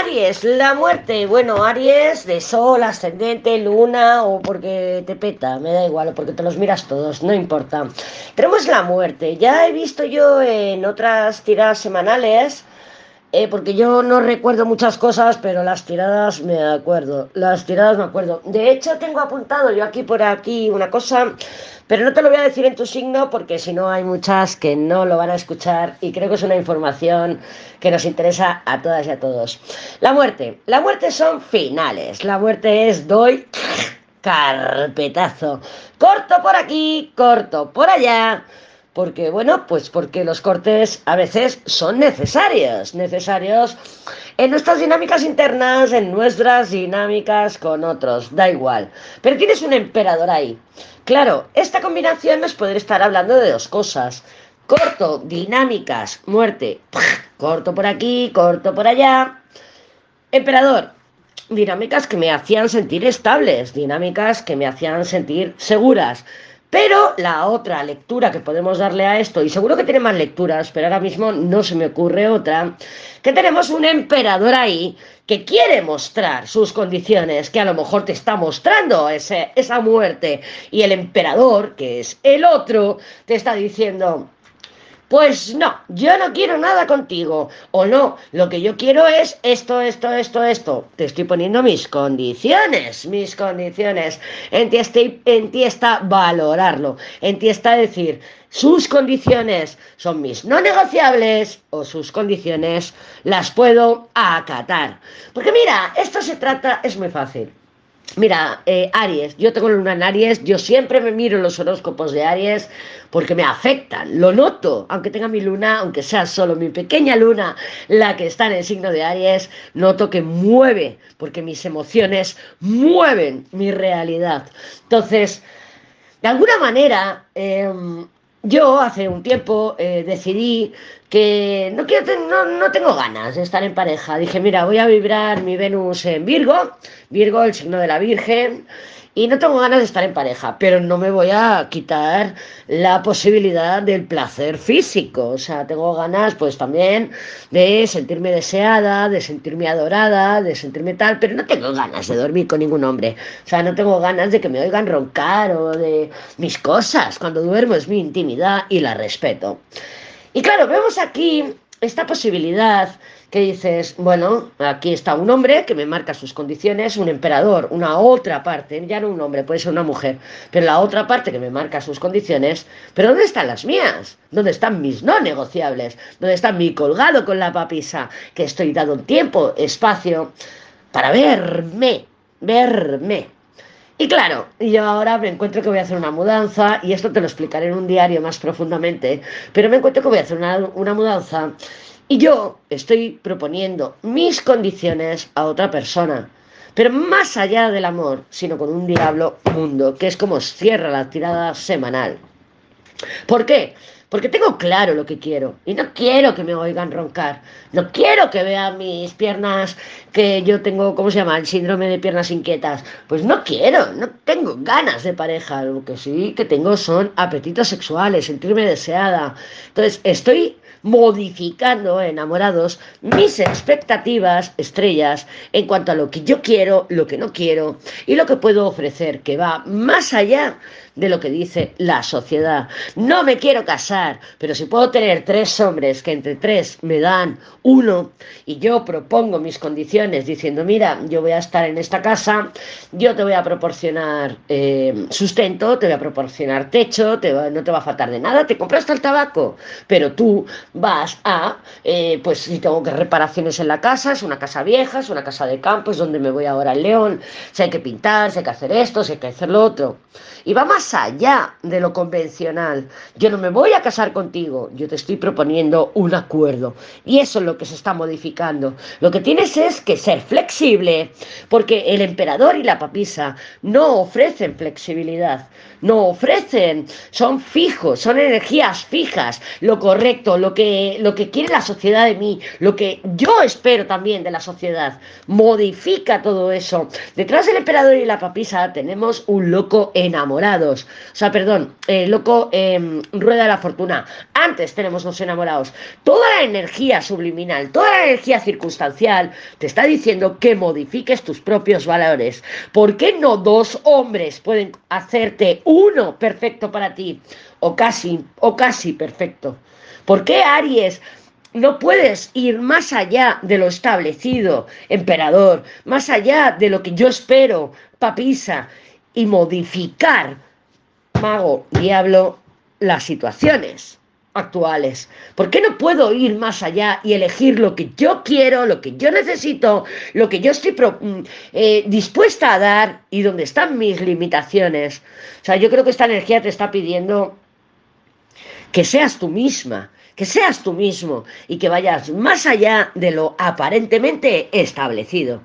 Aries, la muerte. Bueno, Aries de sol, ascendente, luna o porque te peta, me da igual, o porque te los miras todos, no importa. Tenemos la muerte. Ya he visto yo en otras tiradas semanales, eh, porque yo no recuerdo muchas cosas, pero las tiradas me acuerdo. Las tiradas me acuerdo. De hecho, tengo apuntado yo aquí por aquí una cosa pero no te lo voy a decir en tu signo porque si no hay muchas que no lo van a escuchar y creo que es una información que nos interesa a todas y a todos. La muerte. La muerte son finales. La muerte es doy carpetazo. Corto por aquí, corto por allá. Porque, bueno, pues porque los cortes a veces son necesarios, necesarios en nuestras dinámicas internas, en nuestras dinámicas con otros, da igual. Pero tienes un emperador ahí. Claro, esta combinación nos puede estar hablando de dos cosas. Corto, dinámicas, muerte. Corto por aquí, corto por allá. Emperador, dinámicas que me hacían sentir estables, dinámicas que me hacían sentir seguras. Pero la otra lectura que podemos darle a esto, y seguro que tiene más lecturas, pero ahora mismo no se me ocurre otra, que tenemos un emperador ahí que quiere mostrar sus condiciones, que a lo mejor te está mostrando ese, esa muerte, y el emperador, que es el otro, te está diciendo, pues no, yo no quiero nada contigo. O no, lo que yo quiero es esto, esto, esto, esto. Te estoy poniendo mis condiciones, mis condiciones. En ti, en ti está valorarlo. En ti está decir, sus condiciones son mis no negociables o sus condiciones las puedo acatar. Porque mira, esto se trata, es muy fácil. Mira, eh, Aries, yo tengo luna en Aries, yo siempre me miro los horóscopos de Aries porque me afectan, lo noto, aunque tenga mi luna, aunque sea solo mi pequeña luna la que está en el signo de Aries, noto que mueve, porque mis emociones mueven mi realidad. Entonces, de alguna manera, em, yo hace un tiempo eh, decidí que no, quiero no, no, tengo ganas de estar en pareja. Dije, mira, voy a vibrar mi Venus en Virgo, Virgo, el signo de la Virgen, y no tengo ganas de estar en pareja, pero no me voy a quitar la posibilidad del placer físico. O sea, tengo ganas pues también de sentirme deseada, de sentirme adorada, de sentirme tal, pero no tengo ganas de dormir con ningún hombre. O sea, no tengo ganas de que me oigan roncar o de mis cosas. Cuando duermo es mi intimidad y la respeto. Y claro, vemos aquí esta posibilidad que dices, bueno, aquí está un hombre que me marca sus condiciones, un emperador, una otra parte, ya no un hombre, puede ser una mujer, pero la otra parte que me marca sus condiciones, pero ¿dónde están las mías? ¿Dónde están mis no negociables? ¿Dónde está mi colgado con la papisa? Que estoy dando tiempo, espacio para verme, verme. Y claro, yo ahora me encuentro que voy a hacer una mudanza, y esto te lo explicaré en un diario más profundamente, pero me encuentro que voy a hacer una, una mudanza y yo estoy proponiendo mis condiciones a otra persona, pero más allá del amor, sino con un diablo mundo, que es como cierra la tirada semanal. ¿Por qué? Porque tengo claro lo que quiero y no quiero que me oigan roncar. No quiero que vean mis piernas, que yo tengo, ¿cómo se llama? El síndrome de piernas inquietas. Pues no quiero, no tengo ganas de pareja. Lo que sí que tengo son apetitos sexuales, sentirme deseada. Entonces, estoy modificando enamorados mis expectativas estrellas en cuanto a lo que yo quiero, lo que no quiero y lo que puedo ofrecer, que va más allá de lo que dice la sociedad. No me quiero casar, pero si puedo tener tres hombres que entre tres me dan uno y yo propongo mis condiciones diciendo, mira, yo voy a estar en esta casa, yo te voy a proporcionar eh, sustento, te voy a proporcionar techo, no te va a faltar de nada, te compraste el tabaco, pero tú vas a, eh, pues si tengo que reparaciones en la casa, es una casa vieja, es una casa de campo, es donde me voy ahora al León, si hay que pintar, si hay que hacer esto, si hay que hacer lo otro. Y va más allá de lo convencional. Yo no me voy a casar contigo, yo te estoy proponiendo un acuerdo. Y eso es lo que se está modificando. Lo que tienes es que ser flexible, porque el emperador y la papisa no ofrecen flexibilidad, no ofrecen, son fijos, son energías fijas, lo correcto, lo que lo que quiere la sociedad de mí, lo que yo espero también de la sociedad. Modifica todo eso. Detrás del emperador y la papisa tenemos un loco enamorados. O sea, perdón, loco em, rueda de la fortuna. Antes tenemos los enamorados. Toda la energía subliminal, toda la energía circunstancial te está diciendo que modifiques tus propios valores. ¿Por qué no dos hombres pueden hacerte uno perfecto para ti? O casi, o casi perfecto. ¿Por qué Aries no puedes ir más allá de lo establecido, emperador, más allá de lo que yo espero, papisa, y modificar, mago, diablo, las situaciones actuales? ¿Por qué no puedo ir más allá y elegir lo que yo quiero, lo que yo necesito, lo que yo estoy mm, eh, dispuesta a dar y dónde están mis limitaciones? O sea, yo creo que esta energía te está pidiendo que seas tú misma, que seas tú mismo y que vayas más allá de lo aparentemente establecido.